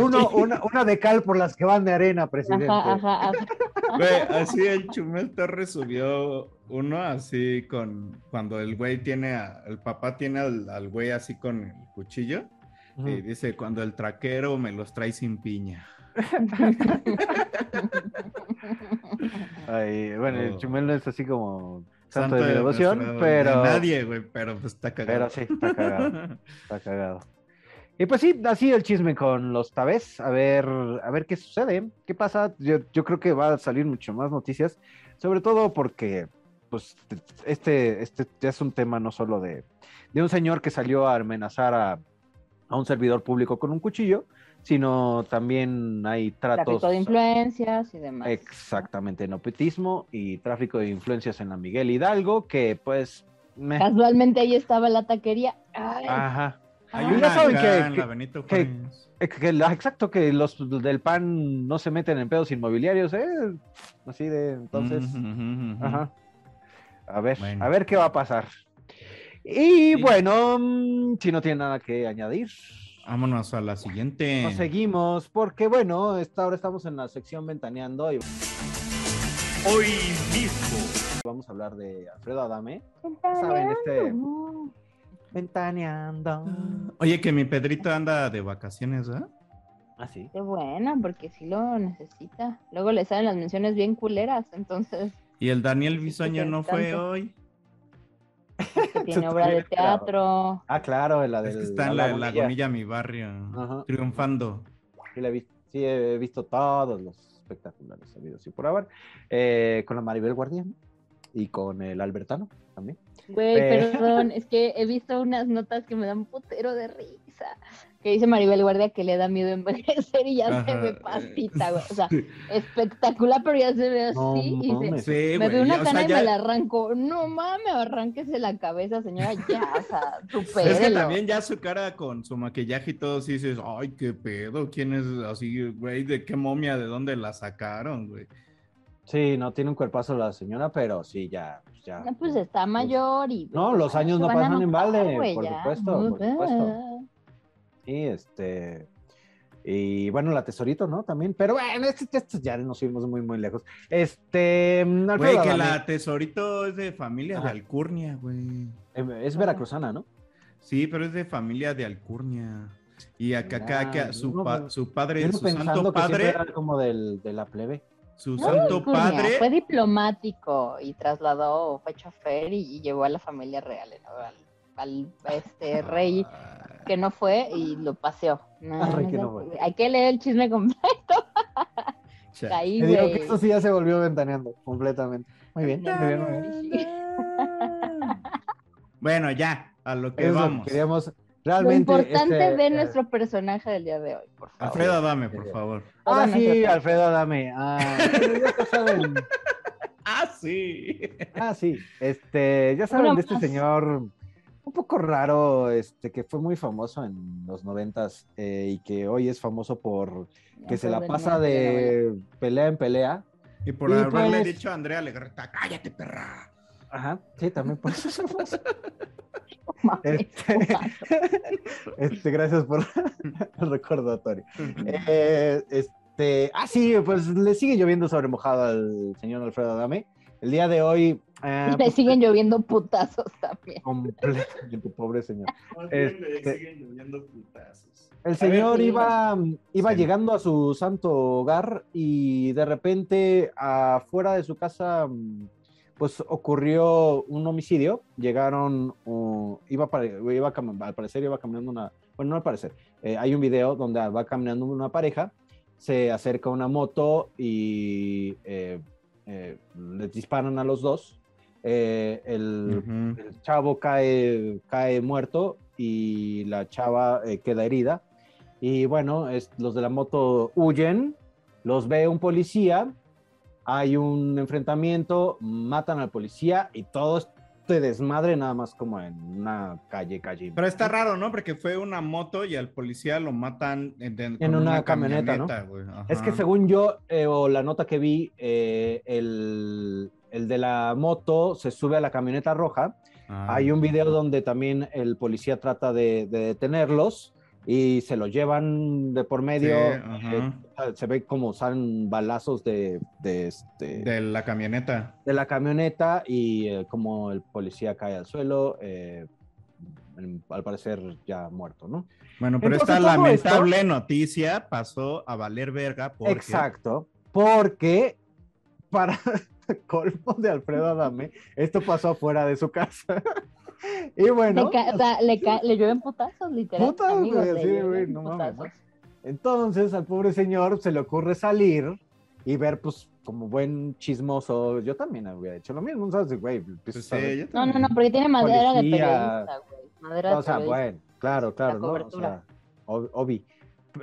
uno, una, una de cal por las que van de arena, presidente. Ajá, ajá, ajá. Güey, así el Chumel Torres subió uno así con cuando el güey tiene, a- el papá tiene al, al güey así con el cuchillo y dice, cuando el traquero me los trae sin piña. Ay, bueno, el Oh. Chumel no es así como santo, Santo de mi devoción, de pero... nadie, güey, pero pues está cagado. Pero sí, está cagado. Está cagado. Y pues sí, así el chisme con los tabés. A ver, a ver qué sucede, qué pasa. Yo, yo creo que va a salir mucho más noticias, sobre todo porque, pues, este, este ya es un tema no solo de, de un señor que salió a amenazar a, a un servidor público con un cuchillo, sino también hay tratos. Tráfico de influencias y demás. Exactamente, nepotismo y tráfico de influencias en la Miguel Hidalgo, que pues. me- Casualmente ahí estaba la taquería. Ay, Ajá. Hay Ah. una Ya saben que- en que- que-. Eh, que la- exacto, que los del PAN no se meten en pedos inmobiliarios, ¿eh? Así de entonces. Ajá. A ver, Bueno. a ver qué va a pasar. Y Sí. bueno, mm, si no tiene nada que añadir, Vámonos a la siguiente. nos seguimos, porque bueno, esta, ahora estamos en la sección ventaneando y Hoy mismo. vamos a hablar de Alfredo Adame. saben, este-. Ventaneando. Oye, que mi Pedrito anda de vacaciones, ¿verdad? Ah, sí. Qué bueno, porque sí lo necesita. Luego le salen las menciones bien culeras, entonces Y el Daniel Bisoño no fue tanto. hoy. Tiene obra de teatro. Ah, claro, la Es del que está en la la. Lagunilla, mi barrio, Ajá. triunfando. Sí, la he visto, sí, he visto todos los espectaculares habidos y por haber. Eh, con la Maribel Guardián. y con el Albertano también. Güey, Eh. perdón, es que he visto unas notas que me dan putero de risa. Que dice Maribel Guardia que le da miedo envejecer y ya se ve pastita, güey. O sea, espectacular, pero ya se ve así. No y dice, mames. Sí, me veo una ya, o cana sea, y ya- me la arranco. No mames, arránquese la cabeza, señora, ya, o sea, Es que supérelo. también ya su cara con su maquillaje y todo, sí dices, ay, qué pedo, ¿quién es así, güey? ¿De qué momia? ¿De dónde la sacaron, güey? Sí, no tiene un cuerpazo la señora, pero sí, ya. pues ya. No, pues está mayor y. No, pues, los ya años no pasan en balde, por ya. supuesto, por supuesto. Sí, este. Y bueno, la tesorito, ¿no? También. Pero bueno, este, este ya nos fuimos muy, muy lejos. Este. Alfredo Güey, que Adame, la tesorito es de familia de. Alcurnia, güey. eh, Es veracruzana, ¿no? Sí, pero es de familia de Alcurnia. Y acá, acá, acá, su, no- pa- su padre, no su santo que padre, era como del, de la plebe. Su No, santo padre, Fue diplomático y trasladó, fue chofer y, y llevó a la familia real, ¿no? al, al, este rey que no fue y lo paseó. No, Al rey no que no fue. Hay que leer el chisme completo. Ahí, Te digo que esto sí ya se volvió ventaneando completamente. Muy bien, muy bien, muy bien. Bueno, ya, a lo que Eso, vamos. queríamos Lo importante este, de eh, nuestro personaje del día de hoy, por favor. Alfredo, Adame, por favor. Ah, sí, Alfredo Adame. Ah, ya saben. Ah, sí. Ah, sí. Este, ya saben de este más. señor un poco raro, este, que fue muy famoso en los noventas eh, y que hoy es famoso por que se la pasa de pelea en pelea. Y por Y haberle pues- dicho a Andrea Legarreta, cállate, perra. Ajá, sí, también por eso Este, este, gracias por el recordatorio. Eh, este, ah, sí, pues le sigue lloviendo sobre mojado al señor Alfredo Adame. El día de hoy. eh, Y le pues, siguen lloviendo putazos también. completamente pobre señor. Este- siguen lloviendo putazos. El señor ver, iba, iba Sí. llegando a su santo hogar y de repente afuera de su casa mm, pues ocurrió un homicidio. Llegaron, uh, iba, para- iba al parecer iba caminando una, bueno, no al parecer, eh, hay un video donde va caminando una pareja, se acerca una moto y eh, eh, les disparan a los dos. Eh, el, Ujú. el chavo cae, cae muerto y la chava eh, queda herida. Y bueno, es- los de la moto huyen, los ve un policía, hay un enfrentamiento, matan al policía y todo este desmadre nada más como en una calle, calle. Pero está raro, ¿no? Porque fue una moto y al policía lo matan en, en- una camioneta, ¿no? güey. Es que según yo, eh, o la nota que vi, eh, el, el de la moto se sube a la camioneta roja. Ah. Hay un video donde también el policía trata de, de detenerlos y se los llevan de por medio. Sí. Eh, se ve como salen balazos de, de, este, De la camioneta. de la camioneta y eh, como el policía cae al suelo, eh, al parecer ya muerto, ¿no? Bueno, pero Entonces, esta lamentable noticia pasó a valer verga porque... Exacto, porque para colmo de Alfredo Adame, esto pasó afuera de su casa. y bueno, Le, ca- o sea, le, ca- le llueven putazos, literal. Putas, amigos, güey, le sí, güey, no mames, putazos. entonces al pobre señor se le ocurre salir y ver, pues, como buen chismoso, yo también hubiera hecho lo mismo, ¿sabes? Güey, Pues sí, yo No, no, no, porque tiene madera de Policía. periodista, güey. Madera de O sea, bueno, claro, claro, ¿no? O sea, ob- obvi.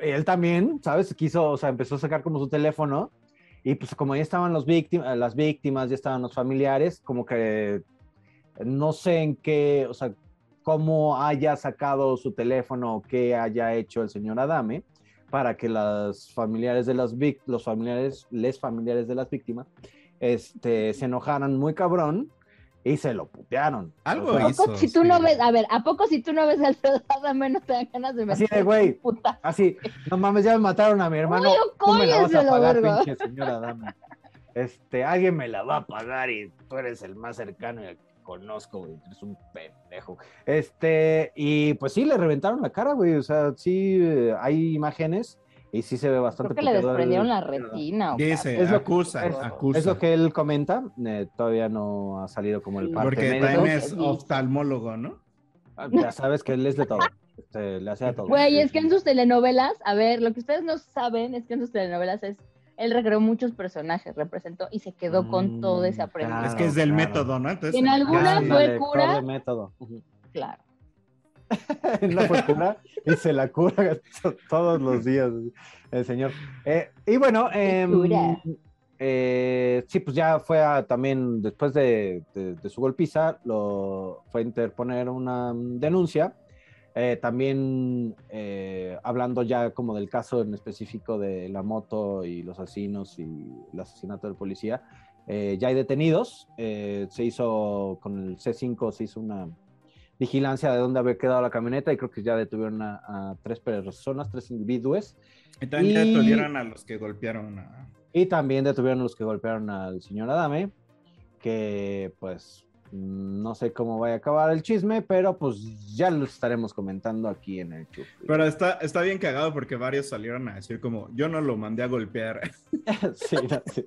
Él también, ¿sabes? Quiso, o sea, empezó a sacar como su teléfono y pues como ya estaban los víctimas, las víctimas, ya estaban los familiares, como que no sé en qué, o sea, cómo haya sacado su teléfono o qué haya hecho el señor Adame para que las familiares de las los familiares, les familiares de las víctimas, este, se enojaran muy cabrón y se lo putearon. Algo O sea, ¿A poco hizo, si tú sí. no ves, a ver, ¿a poco si tú no ves al Adame no te dan ganas de Así de, meter güey. Así, no mames, ya me mataron a mi hermano. Tú me la vas a pagar, pinche señora dama. Este, alguien me la va a pagar y tú eres el más cercano y el conozco, güey. Eres un pendejo. Este, y pues sí, le reventaron la cara, güey. O sea, sí, eh, hay imágenes y sí se ve bastante. Creo que le desprendieron la retina. o Dice, Es lo- acusa, es- acusa. Es lo que él comenta. eh, todavía no ha salido como el Sí. parte Porque también es oftalmólogo, ¿no? Ah, Ya sabes que él es de todo. Este, le hace a todo. Güey, es que en sus telenovelas, a ver, lo que ustedes no saben es que en sus telenovelas es él recreó muchos personajes, representó y se quedó con todo ese aprendizaje. es que es del método, ¿no? Entonces, en algunas Ándale, fue de cura, método. Claro. no fue cura y se la cura to- todos los días el señor. Eh, y bueno, em, cura. eh, sí, pues ya fue a- también después de, de- de su golpiza, lo fue a interponer una mm, denuncia. Eh, también eh, hablando ya como del caso en específico de la moto y los asesinos y el asesinato del policía, eh, ya hay detenidos. Eh, se hizo con el C5, se hizo una vigilancia de dónde había quedado la camioneta y creo que ya detuvieron a, a tres personas, tres individuos. Y también Y- detuvieron a los que golpearon a. Y también detuvieron a los que golpearon al señor Adame, que pues no sé cómo vaya a acabar el chisme, pero pues ya lo estaremos comentando aquí en el chup. Pero está, está bien cagado porque varios salieron a decir como, yo no lo mandé a golpear. sí, no, sí.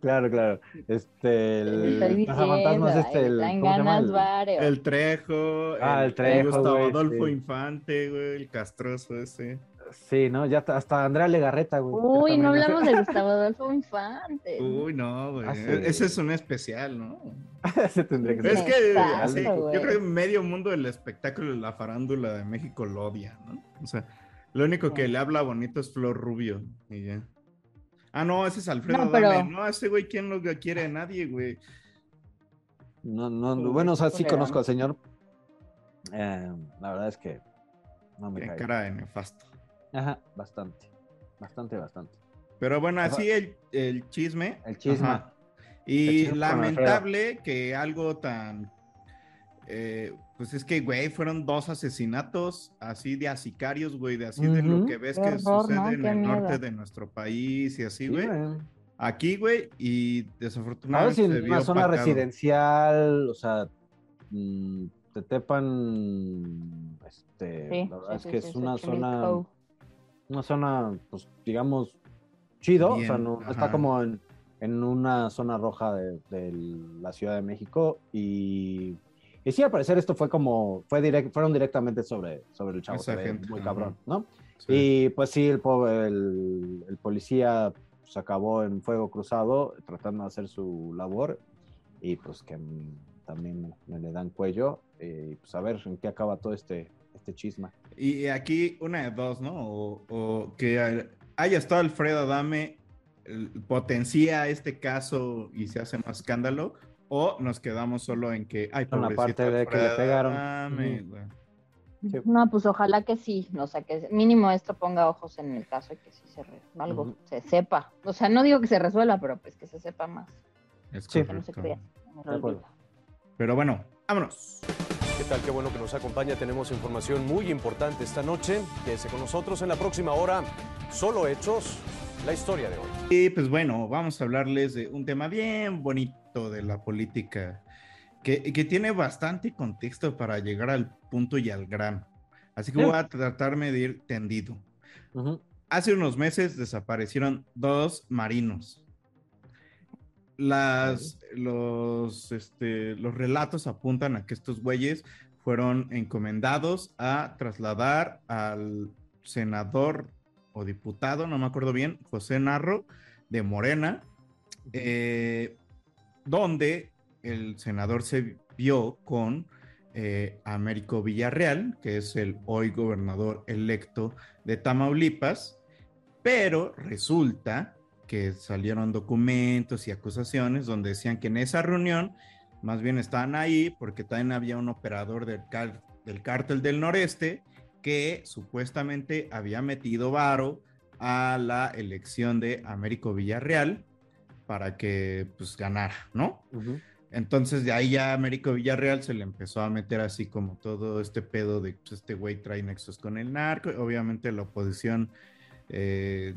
Claro, claro. Este, Te el diciendo, este, ahí el, traen ¿cómo se llama? ganas El- varios. El Trejo, Ah, el Trejo, Gustavo Adolfo sí. Infante, güey, el castroso ese. Sí, ¿no? Ya hasta- Andrea Legarreta, güey. Uy, no hablamos de Gustavo Adolfo Infante. Uy, no, güey. Ah, sí. Ese es un especial, ¿no? Ese tendría que Es ser. que Exacto, sí, güey. yo creo que medio mundo del espectáculo y la farándula de México lo odia, ¿no? O sea, lo único que le habla bonito es Flor Rubio y ya. Ah, no, ese es Alfredo No, pero- Adame. No, ese güey, ¿quién lo quiere? Nadie, güey. No, no, Sí, bueno, o sea, sí conozco al señor. Eh, la verdad es que no me Tiene cae. cara de nefasto. Ajá, bastante. Bastante, bastante. Pero bueno, Ajá. así el, el chisme. El chisme. Ajá. El Y chisme lamentable que algo tan. eh, pues es que, güey, fueron dos asesinatos así de a sicarios, güey, de así de lo que ves Qué que horror, sucede ¿no? en Qué el norte de nuestro país y así, Sí, güey. Aquí, güey, y Ahora desafortunadamente sí, se en vio una zona opacado. residencial, o sea, mm, te tepan, este, Sí, la verdad es sí, que sí, es sí, una zona, una zona, pues, digamos, chido, o sea, Bien, no, está como en, en una zona roja de, de la Ciudad de México y, y sí, al parecer esto fue como, fue direct, fueron directamente sobre, sobre el chavo, se ve gente, muy ajá. cabrón, ¿no? Sí. Y pues sí, el, el, el policía pues, acabó en fuego cruzado tratando de hacer su labor y pues que también me le dan cuello y pues a ver en qué acaba todo este, este chisma. Y aquí una de dos, ¿no? O, o que haya estado Alfredo Adame, potencia este caso y se hace más escándalo, o nos quedamos solo en que, ay, Con la pobrecito parte de que le pegaron. Adame. Sí. No, pues ojalá que sí, o sea, que mínimo esto ponga ojos en el caso y que sí se re- algo se sepa. O sea, no digo que se resuelva, pero pues que se sepa más, Es que no se crea. Pero bueno, vámonos. ¿Qué tal? Qué bueno que nos acompaña. Tenemos información muy importante esta noche. Quédese con nosotros en la próxima hora. Solo hechos, la historia de hoy. Y pues bueno, vamos a hablarles de un tema bien bonito de la política, que, que tiene bastante contexto para llegar al punto y al grano. Así que Sí. voy a tratarme de ir tendido. Hace unos meses desaparecieron dos marinos. Las, los, este, los relatos apuntan a que estos güeyes fueron encomendados a trasladar al senador o diputado, no me acuerdo bien, José Narro de Morena, eh, donde el senador se vio con eh, Américo Villarreal, que es el hoy gobernador electo de Tamaulipas, pero resulta que salieron documentos y acusaciones donde decían que en esa reunión más bien estaban ahí porque también había un operador del, car- del cártel del noreste que supuestamente había metido varo a la elección de Américo Villarreal para que pues ganara, ¿no? Entonces de ahí ya Américo Villarreal se le empezó a meter así como todo este pedo de pues, este güey trae nexos con el narco. Obviamente la oposición, eh,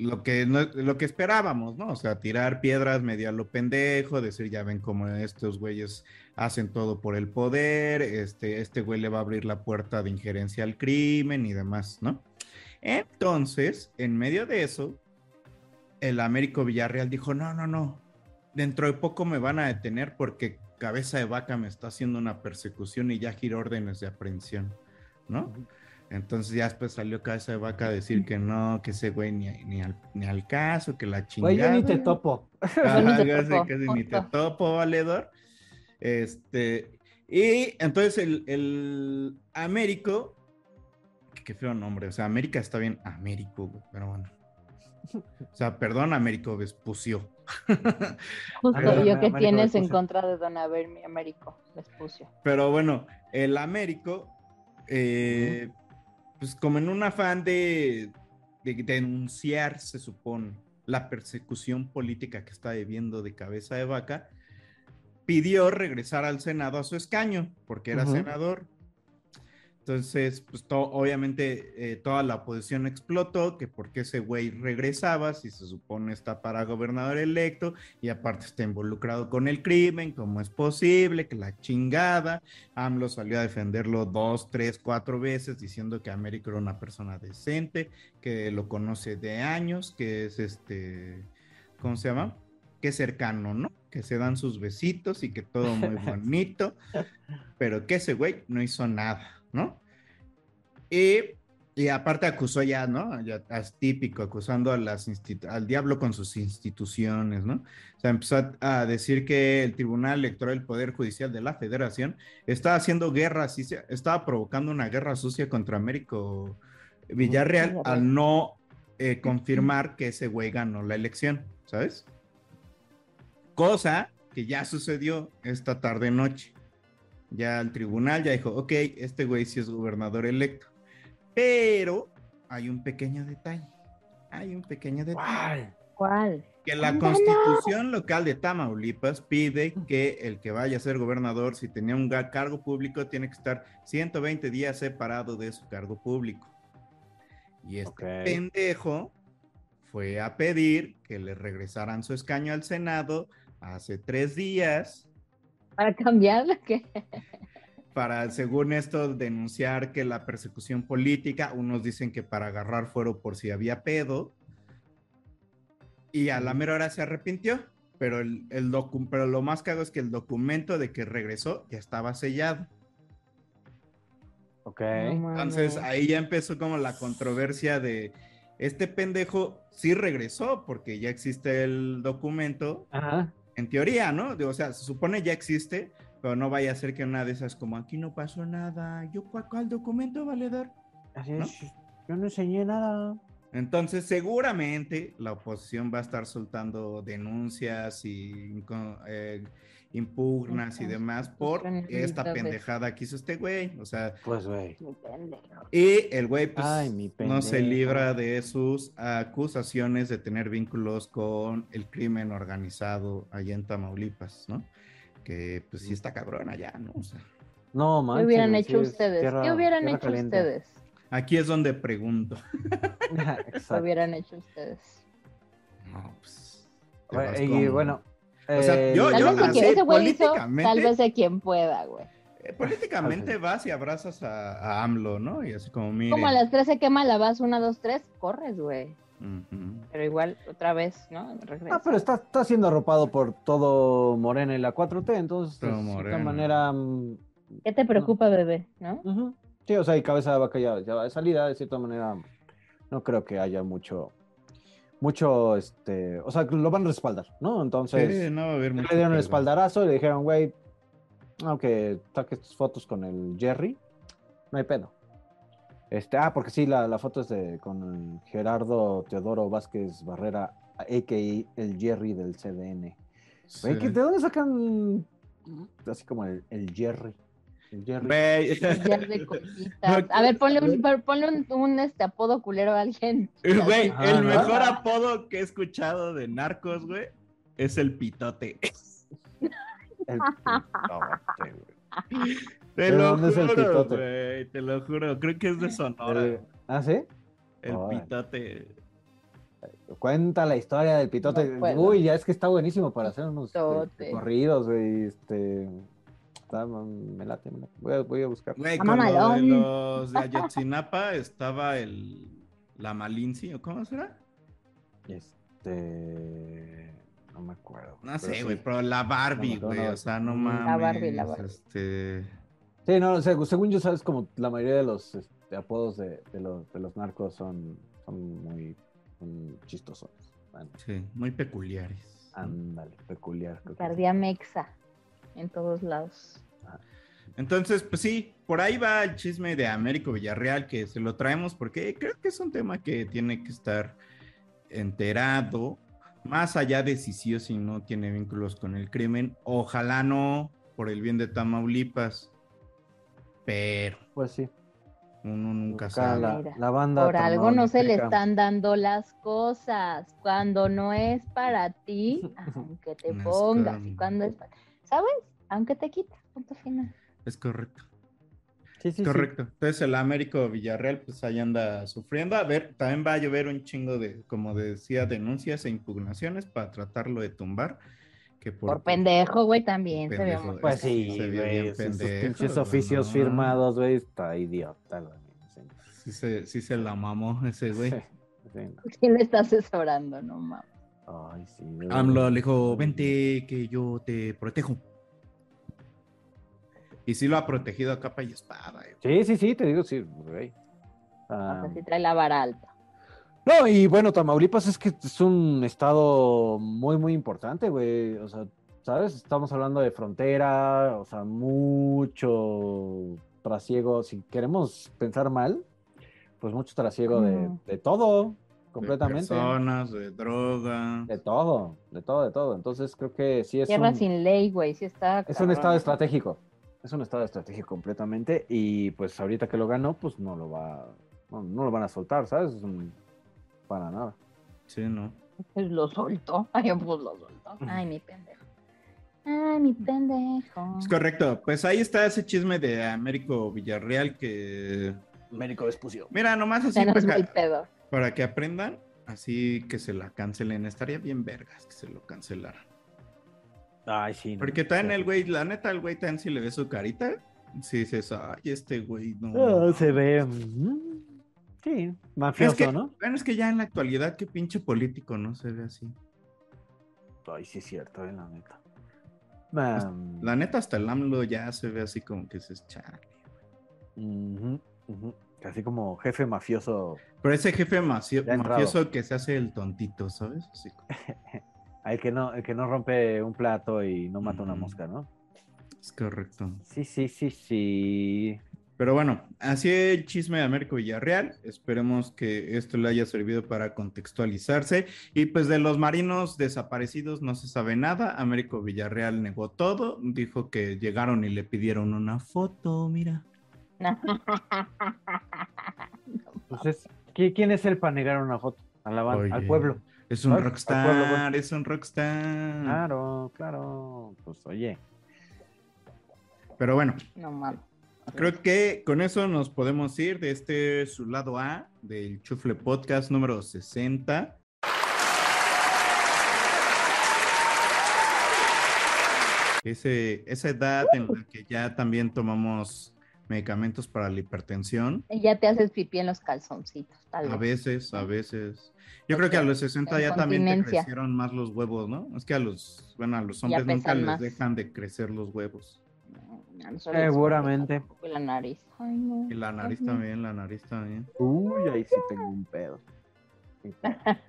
lo, que no- lo que esperábamos, ¿no? O sea, tirar piedras medio a lo pendejo, decir ya ven cómo estos güeyes hacen todo por el poder, este, este güey le va a abrir la puerta de injerencia al crimen y demás, ¿no? Entonces, en medio de eso, el Américo Villarreal dijo, no, no, no, dentro de poco me van a detener porque cabeza de vaca me está haciendo una persecución y ya giro órdenes de aprehensión, ¿no? Entonces ya después salió Cabeza de Vaca a decir que no, que ese güey ni, ni, al, ni al caso, que la chingada. Güey, yo ni te topo. Ajá, Yo ni te casi- topo, casi ni te topo, valedor. Este, y entonces el, el Américo, qué feo nombre, o sea, América está bien, Américo, güey, pero bueno. O sea, perdón, Américo Vespucio. Justo, Pero- ¿y yo qué Américo tienes en contra de Don Avermi Américo Vespucio? Pero bueno, el Américo, eh, pues como en un afán de, de denunciar, se supone, la persecución política que está viviendo de cabeza de vaca, pidió regresar al Senado a su escaño, porque era senador. Entonces, pues to- obviamente eh, toda la oposición explotó, que por qué ese güey regresaba, si se supone está para gobernador electo y aparte está involucrado con el crimen, cómo es posible, que la chingada. AMLO salió a defenderlo dos, tres, cuatro veces diciendo que Américo era una persona decente, que lo conoce de años, que es este, ¿cómo se llama? Que es cercano, ¿no? Que se dan sus besitos y que todo muy bonito, pero que ese güey no hizo nada, ¿no? Y, y aparte acusó ya, ¿no? Ya es típico, acusando a las al diablo con sus instituciones, ¿no? O sea, empezó a, a decir que el Tribunal Electoral del Poder Judicial de la Federación estaba haciendo guerra estaba provocando una guerra sucia contra Américo Villarreal al no eh, confirmar que ese güey ganó la elección, ¿sabes? Cosa que ya sucedió esta tarde noche. Ya el tribunal ya dijo, ok, este güey sí es gobernador electo. Pero hay un pequeño detalle. Hay un pequeño detalle. ¿Cuál? Que la constitución local de Tamaulipas pide que el que vaya a ser gobernador, si tenía un cargo público, tiene que estar 120 días separado de su cargo público. Y este pendejo fue a pedir que le regresaran su escaño al Senado hace tres días ¿Para cambiarla qué? para, según esto, denunciar que la persecución política, unos dicen que para agarrar fuero por si había pedo, y a la mera hora se arrepintió, pero, el, el docu- pero lo más cago es que el documento de que regresó ya estaba sellado. Ok. No Entonces ahí ya empezó como la controversia de este pendejo sí regresó porque ya existe el documento, Ajá. En teoría, ¿no? O sea, se supone ya existe, pero no vaya a ser que una de esas como aquí no pasó nada, yo ¿cuál, cuál documento valedor? Así ¿No? es. Yo no enseñé nada. Entonces seguramente la oposición va a estar soltando denuncias y eh, impugnas y demás por esta pendejada que hizo este güey, o sea, Pues, güey. Y el güey pues, Ay, mi no se libra de sus acusaciones de tener vínculos con el crimen organizado allá en Tamaulipas, ¿no? Que pues sí está cabrón allá, ¿no? O sea, No, ¿Qué manches. hubieran güey, hecho sí ustedes? tierra- ¿Qué hubieran hecho caliente. ustedes? aquí es donde pregunto. ¿Qué hubieran hecho ustedes? No, pues, Y con- bueno. O sea, eh, yo- Tal vez de así, que ese güey hizo, políticamente- tal vez de quien pueda, güey. Eh, políticamente vas y abrazas a, a AMLO, ¿no? Y así como, mire. Como a las 3 se quema la vas, 1, 2, 3, corres, güey. Pero igual, otra vez, ¿no? Regresa. Ah, pero está, está siendo arropado por todo Morena y la 4T, entonces, Todo de cierta Morena. manera. mm, ¿Qué te preocupa, bebé? ¿No? Sí, o sea, y cabeza de vaca ya, ya va de salida, de cierta manera. No creo que haya mucho. Mucho, este. O sea, lo van a respaldar, ¿no? Entonces. Sí, no va a haber le dieron el espaldarazo y le dijeron, güey, aunque saques tus fotos con el Jerry, no hay pedo. Este, ah, porque sí, la, la foto es de con Gerardo Teodoro Vázquez Barrera, a.k.a. el Jerry del CDN. Güey, ¿qué- Sí. ¿de dónde sacan así como el, el Jerry? El Jerry. Cositas. A ver, ponle un, ponle un, un, este, apodo culero a alguien. Güey, el ¿no? mejor apodo que he escuchado de narcos, güey, es el pitote. El pitote, güey. Te ¿De lo dónde es el juro, pitote? te lo juro. Creo que es de Sonora. El- ¿Ah, sí? El pitote. Cuenta la historia del pitote. No. Uy, ya es que está buenísimo para hacer unos este, corridos, güey. Este, está- me late, me late. Voy a, voy a buscar. Güey, con lo de mamalón. los de Ayotzinapa estaba el... La Malinci, ¿o cómo será? Este, no me acuerdo. No sé, sí. güey, pero la Barbie, No, no, güey, no. o sea, no La mames. Barbie, la Barbie. Este... Sí, no, o sea, según yo sabes como la mayoría de los, este, apodos de, de los, de los narcos son, son muy son chistosos. Bueno, Sí, muy peculiares. ándale, peculiar. creo que sí. Picardía mexa en todos lados. Entonces, pues sí, por ahí va el chisme de Américo Villarreal, que se lo traemos porque creo que es un tema que tiene que estar enterado, más allá de si sí o si no tiene vínculos con el crimen. Ojalá no, por el bien de Tamaulipas. Pero Pues sí. uno nunca sabe. la, banda. Por algo no se le están dando las cosas. Cuando no es para ti, aunque te pongas. Y cuando es para... ¿Sabes? Aunque te quitas. Punto final. Es correcto. Sí, sí, sí. Correcto. Entonces el Américo Villarreal, pues ahí anda sufriendo. A ver, también va a llover un chingo de, como decía, denuncias e impugnaciones para tratarlo de tumbar. Que Por pendejo, güey, también se muy- Pues Se sí, vio bien güey. Esos pendejo, pinches oficios no. firmados, güey. Está idiota, güey. Sí, Sí se, sí se la mamó ese güey. sí, sí, no. ¿Quién le está asesorando? No mames. Ay, sí. güey. AMLO le dijo, vente que yo te protejo. Y sí lo ha protegido a capa y espada. güey. Sí, sí, sí, te digo, sí, güey. O Ah, sea, si trae la vara alta. No, y bueno, Tamaulipas es que es un estado muy, muy importante, güey. O sea, ¿sabes? Estamos hablando de frontera, o sea, mucho trasiego. Si queremos pensar mal, pues mucho trasiego de, de todo, De completamente. personas, de droga. De todo, de todo, de todo. Entonces creo que sí es Tierra un, sin ley, güey. Sí está. es un estado estratégico. Es un estado estratégico completamente. Y pues ahorita que lo ganó, pues no lo va, no, no lo van a soltar, ¿sabes? Es un- para nada. Sí, ¿no? Pues lo soltó. Ay, pues lo soltó. Ay, mi pendejo. Ay, mi pendejo. Es correcto. Pues ahí está ese chisme de Américo Villarreal que... Médico Vespucio. Mira, nomás así para pedo. Para que aprendan, así que se la cancelen. Estaría bien vergas que se lo cancelaran. Ay, sí. no. Porque también el güey, la neta, el güey también si le ve su carita, si dices, ay, este güey no. Ah, se ve. mm, Sí, es mafioso, que, ¿no? bueno, es que ya en la actualidad, qué pinche político, ¿no? Se ve así. Ay, sí, es cierto, eh, la neta. Man, La neta, hasta el AMLO ya se ve así como que dices, chale. ujú, ujú. Así como jefe mafioso, Pero ese jefe entrado. mafioso que se hace el tontito, ¿sabes? Así como- el que no, el que no rompe un plato y no mata una mosca, ¿no? es correcto. Sí, sí, sí, sí. Pero bueno, así el chisme de Américo Villarreal. Esperemos que esto le haya servido para contextualizarse. Y pues de los marinos desaparecidos no se sabe nada. Américo Villarreal negó todo. Dijo que llegaron y le pidieron una foto, mira. Entonces, ¿qui- ¿quién es el para negar una foto? A la ban- al pueblo. Es un rockstar, pueblo, pues. es un rockstar. Claro, claro. Pues oye. Pero bueno, No mames. Creo que con eso nos podemos ir de este su lado A del Chufle Podcast número 60. Ese, esa edad en la que ya también tomamos medicamentos para la hipertensión. Y ya te haces pipí en los calzoncitos, tal A vez. veces, a veces. Yo creo que a los 60 ya también te crecieron más los huevos, ¿no? Es que a los, bueno, a los hombres nunca les dejan de crecer los huevos. A Seguramente. poco La nariz. Ay, no. Y la nariz Ay, no. también, la nariz también. Uy, ahí sí tengo un pedo.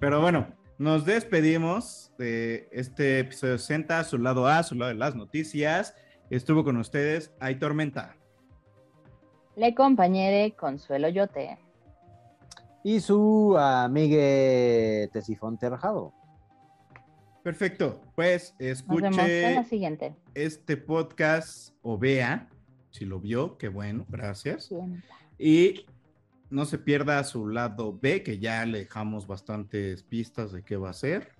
Pero bueno, nos despedimos de este episodio 60, su lado A, su lado de las noticias. Estuvo con ustedes Hay Tormenta. Le compañere Consuelo Yote. Y su amigue Tesifón Terrajado. Perfecto, pues Nos vemos en la escuche siguiente. este podcast o vea, si lo vio, qué bueno, gracias. Sienta. Y no se pierda su lado B, que ya le dejamos bastantes pistas de qué va a ser.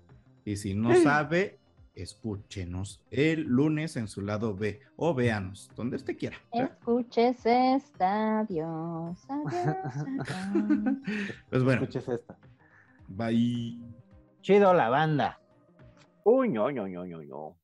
Y si no sabe, escúchenos el lunes en su lado B o véanos, donde usted quiera. ¿verdad? Escuches esta. Adiós. Adiós. adiós. Pues bueno, Escuches esta. bye. Chido la banda. Uy, no, no, no, no, no.